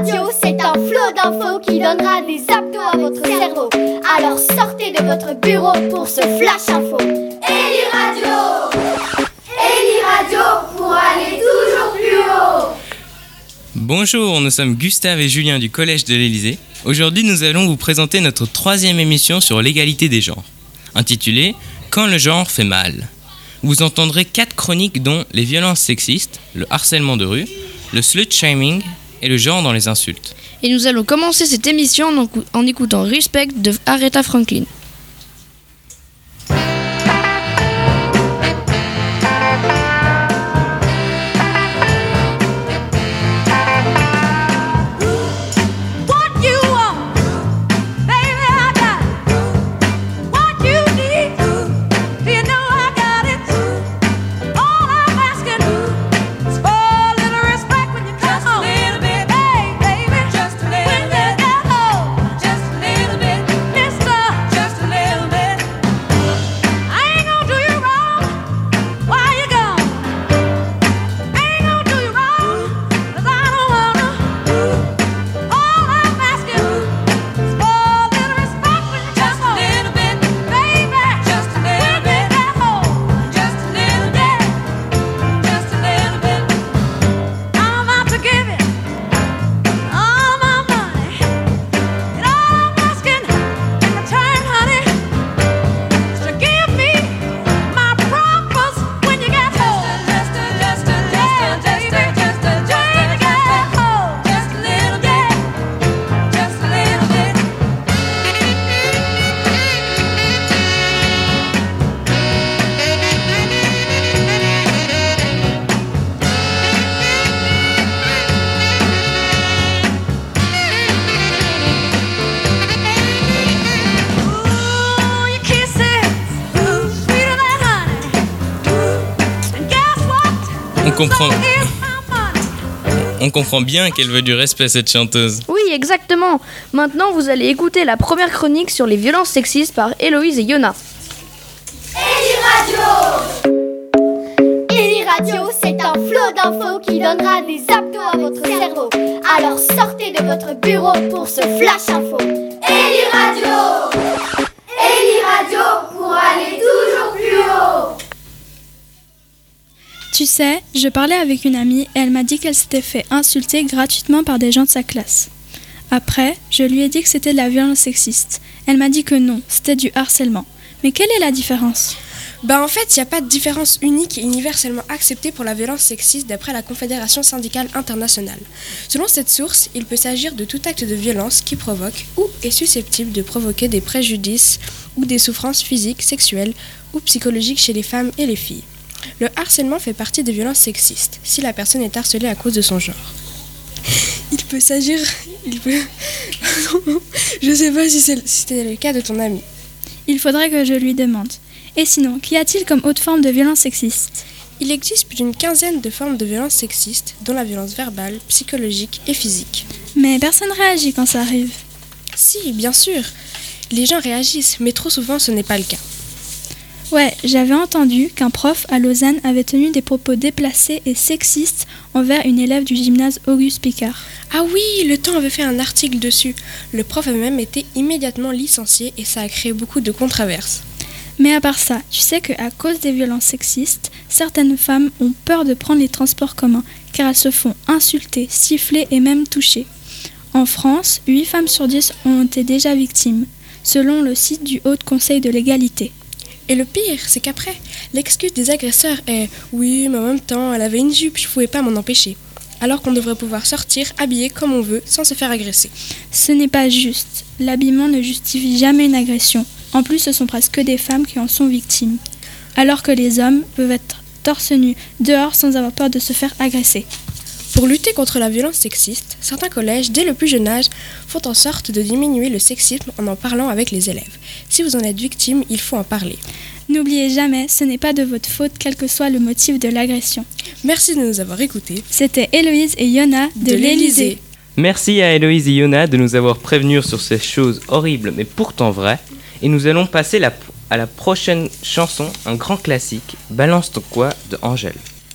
Radio, c'est un flot d'infos qui donnera des abdos à votre cerveau. Alors sortez de votre bureau pour ce flash info. Eli Radio Eli Radio pour aller toujours plus haut Bonjour, nous sommes Gustave et Julien du Collège de l'Élysée. Aujourd'hui, nous allons vous présenter notre troisième émission sur l'égalité des genres, intitulée Quand le genre fait mal. Vous entendrez quatre chroniques dont les violences sexistes, le harcèlement de rue, le slut shaming et le genre dans les insultes. Et nous allons commencer cette émission en, écoutant Respect de Aretha Franklin. Comprend, on comprend bien qu'elle veut du respect cette chanteuse. Oui, exactement. Maintenant, vous allez écouter la première chronique sur les violences sexistes par Héloïse et Yona. Eli Radio Eli Radio, c'est un flot d'infos qui donnera des abdos à votre cerveau. Alors sortez de votre bureau pour ce flash info. Eli Radio Eli Radio pour aller toujours plus haut Tu sais, je parlais avec une amie et elle m'a dit qu'elle s'était fait insulter gratuitement par des gens de sa classe. Après, je lui ai dit que c'était de la violence sexiste. Elle m'a dit que non, c'était du harcèlement. Mais quelle est la différence? Bah en fait, il n'y a pas de différence unique et universellement acceptée pour la violence sexiste d'après la Confédération syndicale internationale. Selon cette source, il peut s'agir de tout acte de violence qui provoque ou est susceptible de provoquer des préjudices ou des souffrances physiques, sexuelles ou psychologiques chez les femmes et les filles. Le harcèlement fait partie des violences sexistes si la personne est harcelée à cause de son genre. Il peut s'agir... Il peut... Je sais pas si c'était le cas de ton ami. Il faudrait que je lui demande. Et sinon, qu'y a-t-il comme autre forme de violence sexiste? Il existe plus d'une quinzaine de formes de violence sexiste, dont la violence verbale, psychologique et physique. Mais personne réagit quand ça arrive. Si, bien sûr, les gens réagissent, mais trop souvent ce n'est pas le cas. Ouais, j'avais entendu qu'un prof à Lausanne avait tenu des propos déplacés et sexistes envers une élève du gymnase Auguste Picard. Ah oui, le temps avait fait un article dessus. Le prof avait même été immédiatement licencié et ça a créé beaucoup de controverses. Mais à part ça, tu sais qu'à cause des violences sexistes, certaines femmes ont peur de prendre les transports communs car elles se font insulter, siffler et même toucher. En France, 8 femmes sur 10 ont été déjà victimes, selon le site du Haut Conseil de l'égalité. Et le pire, c'est qu'après, l'excuse des agresseurs est Oui, mais en même temps, elle avait une jupe, je pouvais pas m'en empêcher. Alors qu'on devrait pouvoir sortir habillé comme on veut sans se faire agresser. Ce n'est pas juste. L'habillement ne justifie jamais une agression. En plus, ce sont presque des femmes qui en sont victimes. Alors que les hommes peuvent être torse nu dehors sans avoir peur de se faire agresser. Pour lutter contre la violence sexiste, certains collèges, dès le plus jeune âge, font en sorte de diminuer le sexisme en en parlant avec les élèves. Si vous en êtes victime, il faut en parler. N'oubliez jamais, ce n'est pas de votre faute quel que soit le motif de l'agression. Merci de nous avoir écoutés. C'était Héloïse et Yona de, l'Élysée. Merci à Héloïse et Yona de nous avoir prévenus sur ces choses horribles mais pourtant vraies. Et nous allons passer la- à la prochaine chanson, un grand classique, Balance ton quoi de Angèle.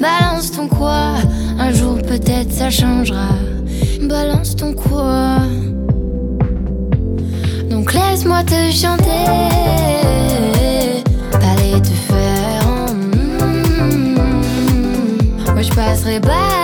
Balance ton quoi Un jour peut-être ça changera. Balance ton quoi Donc laisse-moi te chanter. Allez te faire. en. Moi je passerai pas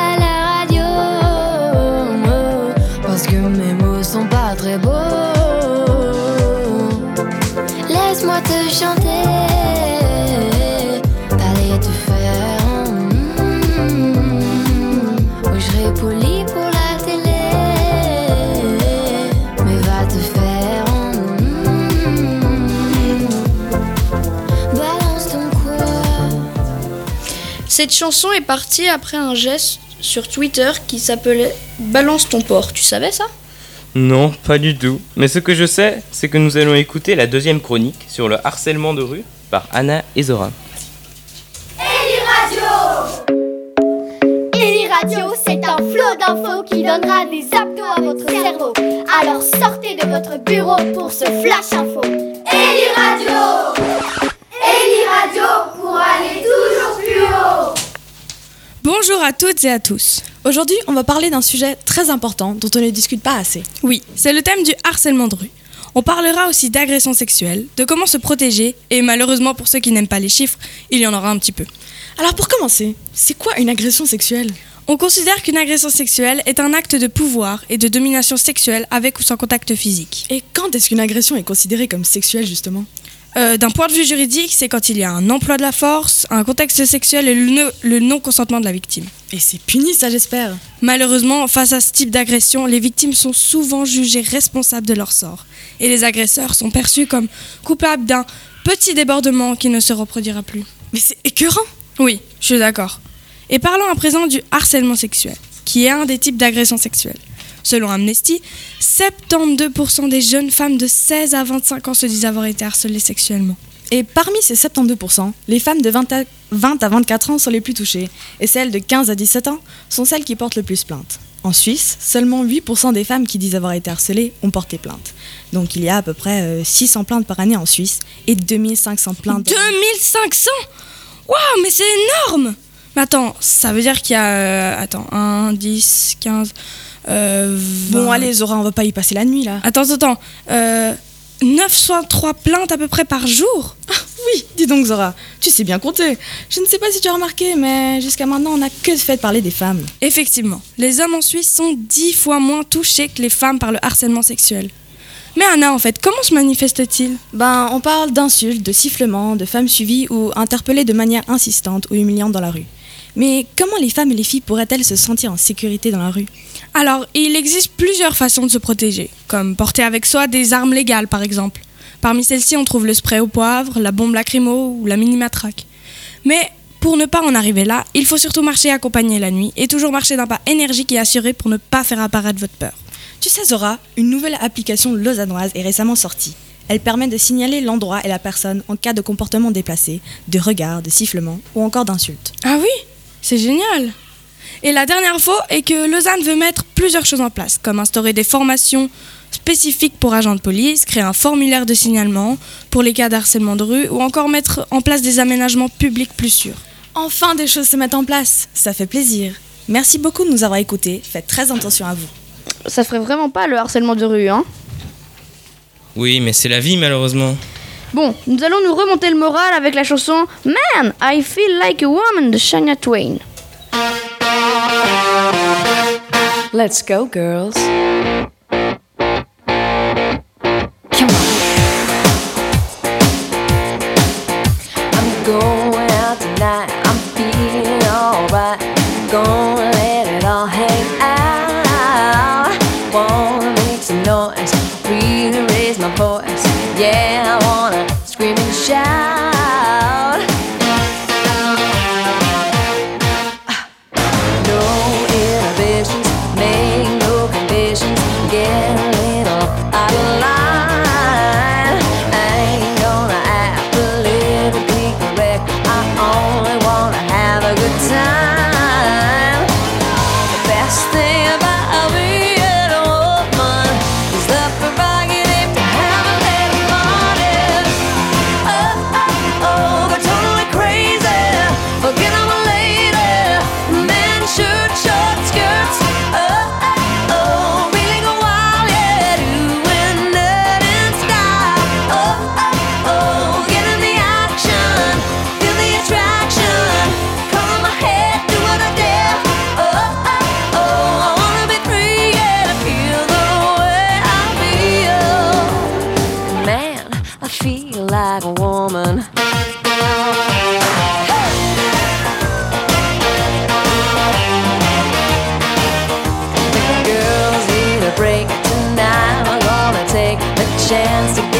chanter. Allez te faire. mm. Oui, je poli pour la télé. Mais va te faire. mm. Balance ton quoi. Cette chanson est partie après un geste sur Twitter qui s'appelait Balance ton porc. Tu savais ça? Non, pas du tout. Mais ce que je sais, c'est que nous allons écouter la deuxième chronique sur le harcèlement de rue par Anna et Zora. Eli Radio, c'est un flot d'infos qui donnera des abdos à votre cerveau. Alors sortez de votre bureau pour ce flash info. Eli Radio Eli Radio pour aller toujours plus haut Bonjour à toutes et à tous. Aujourd'hui, on va parler d'un sujet très important dont on ne discute pas assez. Oui, c'est le thème du harcèlement de rue. On parlera aussi d'agression sexuelle, de comment se protéger, et malheureusement pour ceux qui n'aiment pas les chiffres, il y en aura un petit peu. Alors pour commencer, c'est quoi une agression sexuelle? On considère qu'une agression sexuelle est un acte de pouvoir et de domination sexuelle avec ou sans contact physique. Et quand est-ce qu'une agression est considérée comme sexuelle justement? Euh, D'un point de vue juridique, c'est quand il y a un emploi de la force, un contexte sexuel et le no- le non-consentement de la victime. Et c'est puni ça j'espère. Malheureusement, face à ce type d'agression, les victimes sont souvent jugées responsables de leur sort. Et les agresseurs sont perçus comme coupables d'un petit débordement qui ne se reproduira plus. Mais c'est écœurant Oui, je suis d'accord. Et parlons à présent du harcèlement sexuel, qui est un des types d'agression sexuelle. Selon Amnesty, 72% des jeunes femmes de 16 à 25 ans se disent avoir été harcelées sexuellement. Et parmi ces 72%, les femmes de 20 à, 20 à 24 ans sont les plus touchées, et celles de 15 à 17 ans sont celles qui portent le plus plainte. En Suisse, seulement 8% des femmes qui disent avoir été harcelées ont porté plainte. Donc il y a à peu près euh, 600 plaintes par année en Suisse et 2500 plaintes. 2500 Waouh, mais c'est énorme Mais attends, ça veut dire qu'il y a... euh, attends, 1, 10, 15... Euh, Bon 20. allez Zora, on va pas y passer la nuit là. Attends, attends. Euh, 903 plaintes à peu près par jour Oui, dis donc Zora, tu sais bien compter. Je ne sais pas si tu as remarqué, mais jusqu'à maintenant on n'a que fait de parler des femmes. Effectivement, les hommes en Suisse sont dix fois moins touchés que les femmes par le harcèlement sexuel. Mais Anna, en fait, comment se manifeste-t-il? Ben, on parle d'insultes, de sifflements, de femmes suivies ou interpellées de manière insistante ou humiliante dans la rue. Mais comment les femmes et les filles pourraient-elles se sentir en sécurité dans la rue? Alors, il existe plusieurs façons de se protéger, comme porter avec soi des armes légales par exemple, Parmi celles-ci, on trouve le spray au poivre, la bombe lacrymo ou la mini matraque. Mais pour ne pas en arriver là, il faut surtout marcher accompagné la nuit et toujours marcher d'un pas énergique et assuré pour ne pas faire apparaître votre peur. Tu sais Zora, une nouvelle application lausannoise est récemment sortie. Elle permet de signaler l'endroit et la personne en cas de comportement déplacé, de regard, de sifflement ou encore d'insulte. Ah oui? C'est génial Et la dernière info est que Lausanne veut mettre plusieurs choses en place, comme instaurer des formations spécifiques pour agents de police, créer un formulaire de signalement pour les cas d'harcèlement de rue ou encore mettre en place des aménagements publics plus sûrs. Enfin des choses se mettent en place, ça fait plaisir. Merci beaucoup de nous avoir écoutés, faites très attention à vous. Ça ferait vraiment pas le harcèlement de rue, hein? Oui, mais c'est la vie malheureusement. Bon, nous allons nous remonter le moral avec la chanson Man, I Feel Like a Woman de Shania Twain. Let's go, girls. Time. Chance to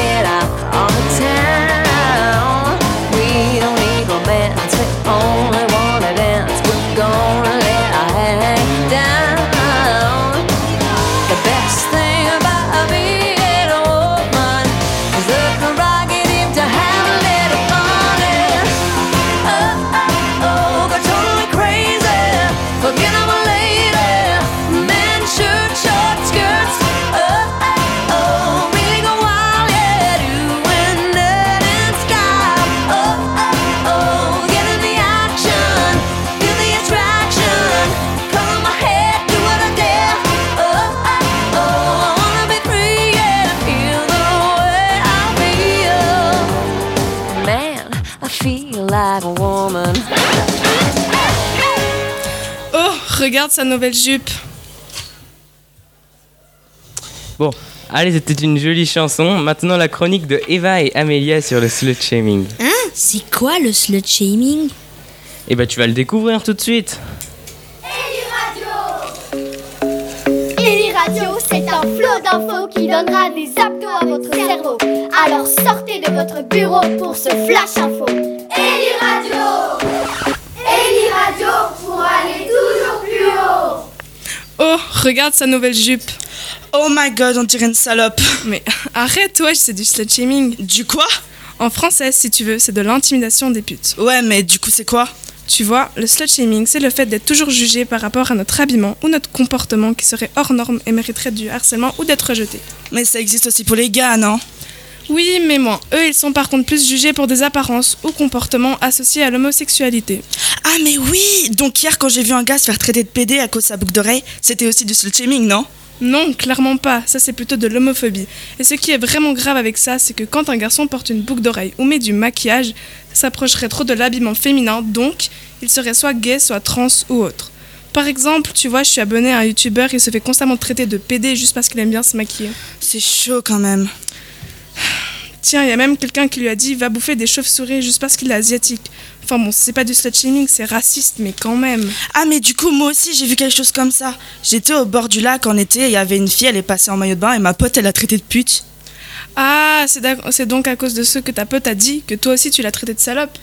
regarde sa nouvelle jupe. Bon, allez, c'était une jolie chanson. Maintenant, la chronique de Eva et Amélia sur le slut shaming. Hein? C'est quoi le slut shaming? Et bah, tu vas le découvrir tout de suite. Eli Radio, c'est un flot d'infos qui donnera des abdos à votre cerveau. Alors sortez de votre bureau pour ce flash info. Eli Radio Eli Radio pour aller toujours. Oh, regarde sa nouvelle jupe. Oh my god, on dirait une salope. Mais arrête, wesh, c'est du slut shaming. Du quoi? En français, si tu veux, c'est de l'intimidation des putes. Ouais, mais du coup, c'est quoi? Tu vois, le slut shaming, c'est le fait d'être toujours jugé par rapport à notre habillement ou notre comportement qui serait hors norme et mériterait du harcèlement ou d'être rejeté. Mais ça existe aussi pour les gars, non? Oui, mais moins. Eux, ils sont par contre plus jugés pour des apparences ou comportements associés à l'homosexualité. Ah, mais oui Donc hier, quand j'ai vu un gars se faire traiter de PD à cause de sa boucle d'oreille, c'était aussi du slut shaming, non? Non, clairement pas. Ça, c'est plutôt de l'homophobie. Et ce qui est vraiment grave avec ça, c'est que quand un garçon porte une boucle d'oreille ou met du maquillage, ça s'approcherait trop de l'habillement féminin, donc il serait soit gay, soit trans ou autre. Par exemple, tu vois, je suis abonné à un youtubeur, il se fait constamment traiter de PD juste parce qu'il aime bien se maquiller. C'est chaud quand même. Tiens, il y a même quelqu'un qui lui a dit va bouffer des chauves-souris juste parce qu'il est asiatique. Enfin bon, c'est pas du slut shaming, c'est raciste, mais quand même. Ah, mais du coup, moi aussi, j'ai vu quelque chose comme ça. J'étais au bord du lac en été, il y avait une fille, elle est passée en maillot de bain, et ma pote, elle a traité de pute. Ah, c'est donc à cause de ce que ta pote a dit que toi aussi tu l'as traité de salope?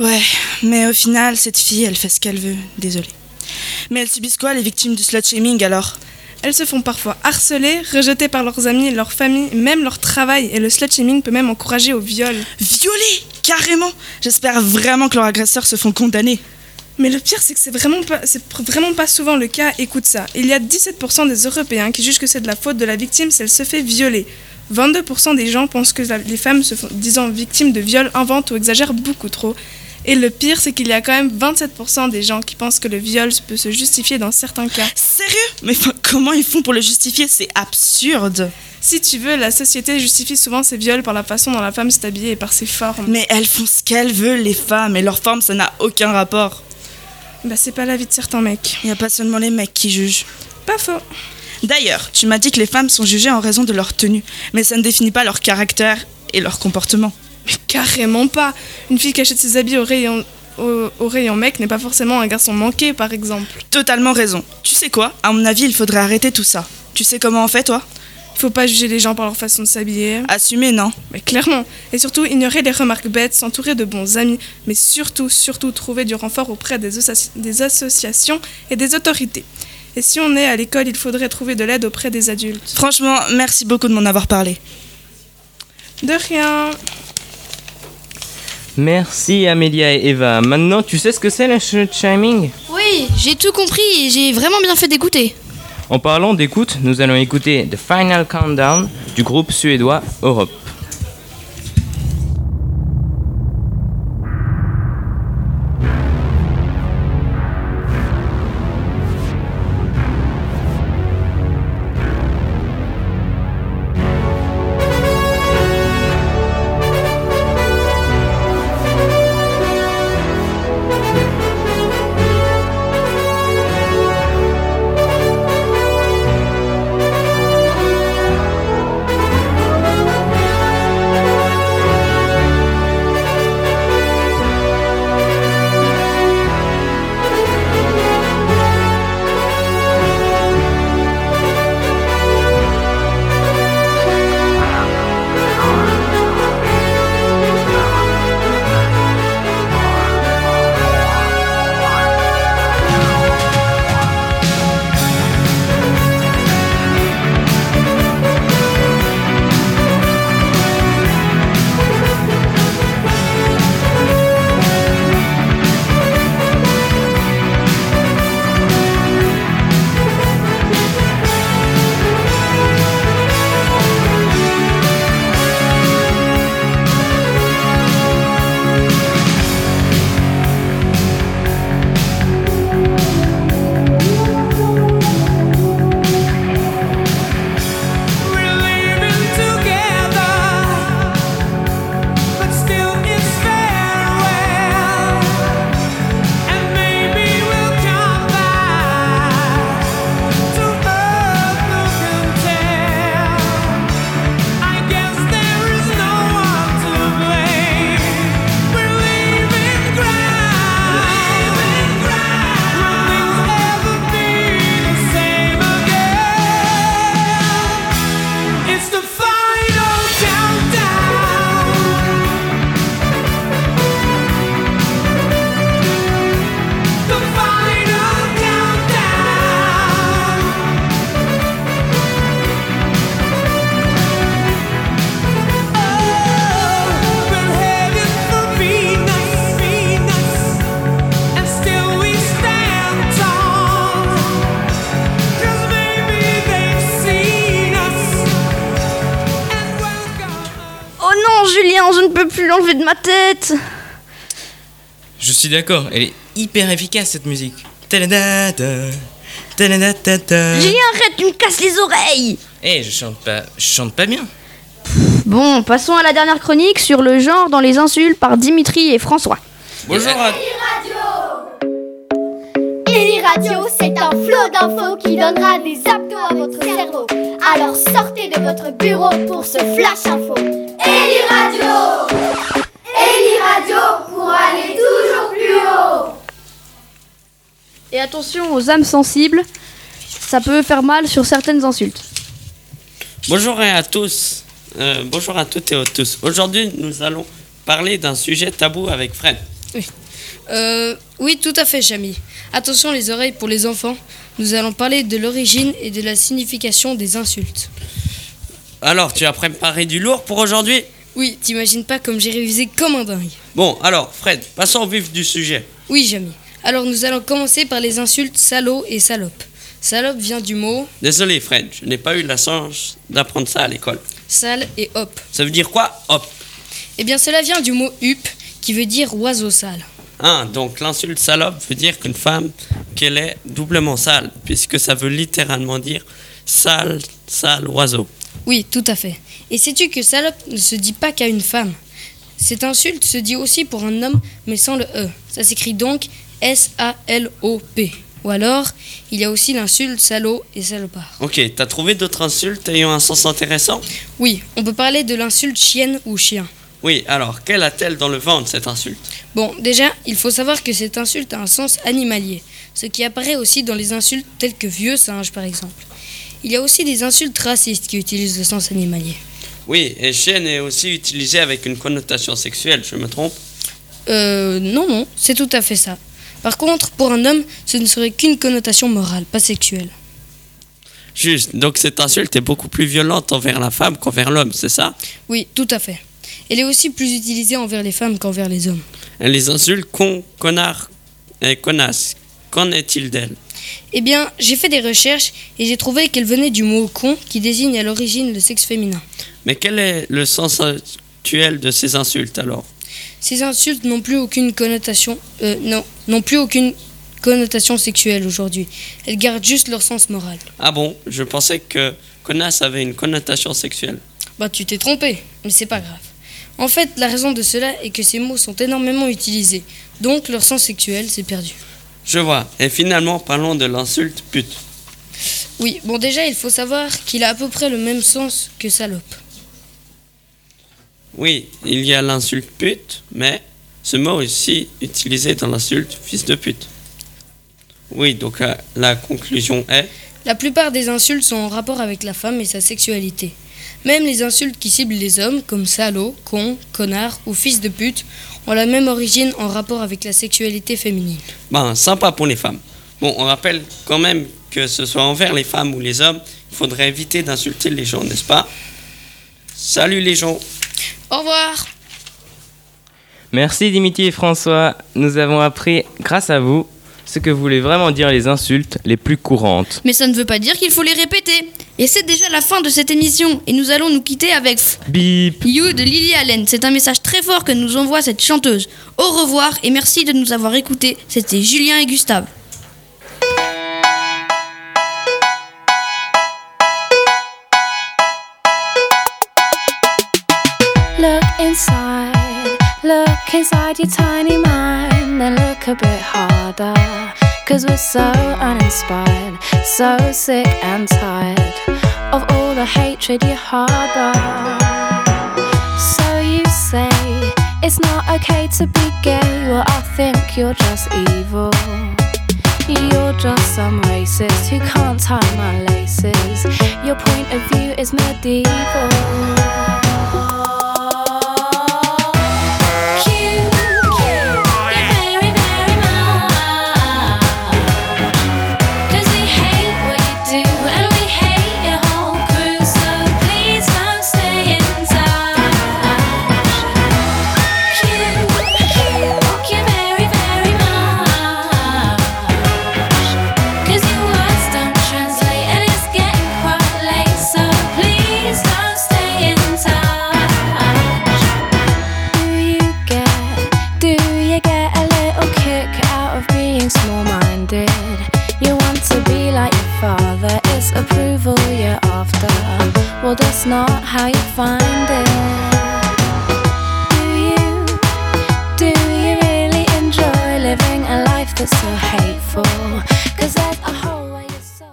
Ouais, mais au final, cette fille, elle fait ce qu'elle veut. Désolée. Mais elles subissent quoi, les victimes du slut-shaming alors? Elles se font parfois harceler, rejetées par leurs amis, leur famille, même leur travail, et le slut-shaming peut même encourager au viol. Violées Carrément J'espère vraiment que leurs agresseurs se font condamner. Mais le pire, c'est que c'est vraiment pas, c'est vraiment pas souvent le cas. Écoute ça. Il y a 17% des Européens qui jugent que c'est de la faute de la victime si elle se fait violer. 22% des gens pensent que les femmes se font, disant victimes de viol inventent ou exagèrent beaucoup trop. Et le pire, c'est qu'il y a quand même 27% des gens qui pensent que le viol peut se justifier dans certains cas. Sérieux? Mais comment ils font pour le justifier? C'est absurde Si tu veux, la société justifie souvent ces viols par la façon dont la femme s'est habillée et par ses formes. Mais elles font ce qu'elles veulent, les femmes, et leur forme, ça n'a aucun rapport. Bah, c'est pas la vie de certains mecs. Il n'y a pas seulement les mecs qui jugent. Pas faux. D'ailleurs, tu m'as dit que les femmes sont jugées en raison de leur tenue, mais ça ne définit pas leur caractère et leur comportement. Mais carrément pas. Une fille qui achète ses habits au rayon, au, au rayon mec n'est pas forcément un garçon manqué, par exemple. Totalement raison. Tu sais quoi? À mon avis, il faudrait arrêter tout ça. Tu sais comment on fait, toi? Il faut pas juger les gens par leur façon de s'habiller. Assumer, non Mais clairement. Et surtout, ignorer les remarques bêtes, s'entourer de bons amis, mais surtout, surtout, trouver du renfort auprès des, des associations et des autorités. Et si on est à l'école, il faudrait trouver de l'aide auprès des adultes. Franchement, merci beaucoup de m'en avoir parlé. De rien. Merci Amélia et Eva. Maintenant, tu sais ce que c'est le slut-shaming Oui, j'ai tout compris et j'ai vraiment bien fait d'écouter. En parlant d'écoute, nous allons écouter The Final Countdown du groupe suédois Europe. Peux plus l'enlever de ma tête. Je suis d'accord, elle est hyper efficace cette musique. Tadadada, tadadadada. Julien, arrête, tu me casses les oreilles. Eh, je chante pas, je chante pas bien. Bon, passons à la dernière chronique sur le genre dans les insultes par Dimitri et François. Bonjour à Eli Radio, c'est un flot d'infos qui donnera des abdos à votre cerveau. Alors sortez de votre bureau pour ce flash info. Eli Radio Eli Radio pour aller toujours plus haut. Et attention aux âmes sensibles, ça peut faire mal sur certaines insultes. Bonjour à tous. Euh, bonjour à toutes et à tous. Aujourd'hui, nous allons parler d'un sujet tabou avec Fred. Euh, oui, tout à fait, Chami. Attention les oreilles pour les enfants. Nous allons parler de l'origine et de la signification des insultes. Alors, tu as préparé du lourd pour aujourd'hui? Oui, t'imagines pas comme j'ai révisé comme un dingue. Bon, alors, Fred, passons au vif du sujet. Oui, Jamy. Alors nous allons commencer par les insultes salaud et salope. Salope vient du mot Désolé, Fred, je n'ai pas eu la chance d'apprendre ça à l'école. sale et hop. Ça veut dire quoi Hop. Eh bien, cela vient du mot hup, qui veut dire oiseau sale. Ah, donc l'insulte salope veut dire qu'une femme, qu'elle est doublement sale, puisque ça veut littéralement dire sale, sale oiseau. Oui, tout à fait. Et sais-tu que salope ne se dit pas qu'à une femme? Cette insulte se dit aussi pour un homme, mais sans le E. Ça s'écrit donc S-A-L-O-P. Ou alors, il y a aussi l'insulte salaud et salopard. Ok, t'as trouvé d'autres insultes ayant un sens intéressant? Oui, on peut parler de l'insulte chienne ou chien. Oui, alors, quelle a-t-elle dans le ventre, cette insulte? Bon, déjà, il faut savoir que cette insulte a un sens animalier, ce qui apparaît aussi dans les insultes telles que vieux singe par exemple. Il y a aussi des insultes racistes qui utilisent le sens animalier. Oui, et chienne est aussi utilisée avec une connotation sexuelle, je me trompe? Euh, non, non, c'est tout à fait ça. Par contre, pour un homme, ce ne serait qu'une connotation morale, pas sexuelle. Juste, donc cette insulte est beaucoup plus violente envers la femme qu'envers l'homme, c'est ça? Oui, tout à fait. Elle est aussi plus utilisée envers les femmes qu'envers les hommes. Et les insultes con, connard et connasse, qu'en est-il d'elles? Eh bien, j'ai fait des recherches et j'ai trouvé qu'elle venait du mot con qui désigne à l'origine le sexe féminin. Mais quel est le sens actuel de ces insultes alors? Ces insultes n'ont plus aucune connotation, euh, non, n'ont plus aucune connotation sexuelle aujourd'hui. Elles gardent juste leur sens moral. Ah bon, je pensais que connasse avait une connotation sexuelle. Bah, tu t'es trompé, mais c'est pas grave. En fait, la raison de cela est que ces mots sont énormément utilisés, donc leur sens sexuel s'est perdu. Je vois. Et finalement, parlons de l'insulte pute. Oui, bon déjà, il faut savoir qu'il a à peu près le même sens que salope. Oui, il y a l'insulte pute, mais ce mot est aussi utilisé dans l'insulte fils de pute. Oui, donc euh, la conclusion est La plupart des insultes sont en rapport avec la femme et sa sexualité. Même les insultes qui ciblent les hommes, comme salaud, con, connard ou fils de pute, ont la même origine en rapport avec la sexualité féminine. ben sympa pour les femmes. Bon, on rappelle quand même que ce soit envers les femmes ou les hommes, il faudrait éviter d'insulter les gens, n'est-ce pas? Salut les gens Au revoir Merci Dimitri et François. Nous avons appris, grâce à vous, ce que voulaient vraiment dire les insultes les plus courantes. Mais ça ne veut pas dire qu'il faut les répéter. Et c'est déjà la fin de cette émission et nous allons nous quitter avec Bip You de Lily Allen. C'est un message très fort que nous envoie cette chanteuse. Au revoir et merci de nous avoir écoutés. C'était Julien et Gustave. Look inside, look inside your tiny mind, then look a bit harder. Cause we're so uninspired, so sick and tired of all the hatred you harbor. So you say it's not okay to be gay, well, I think you're just evil. You're just some racist who can't tie my laces. Your point of view is medieval.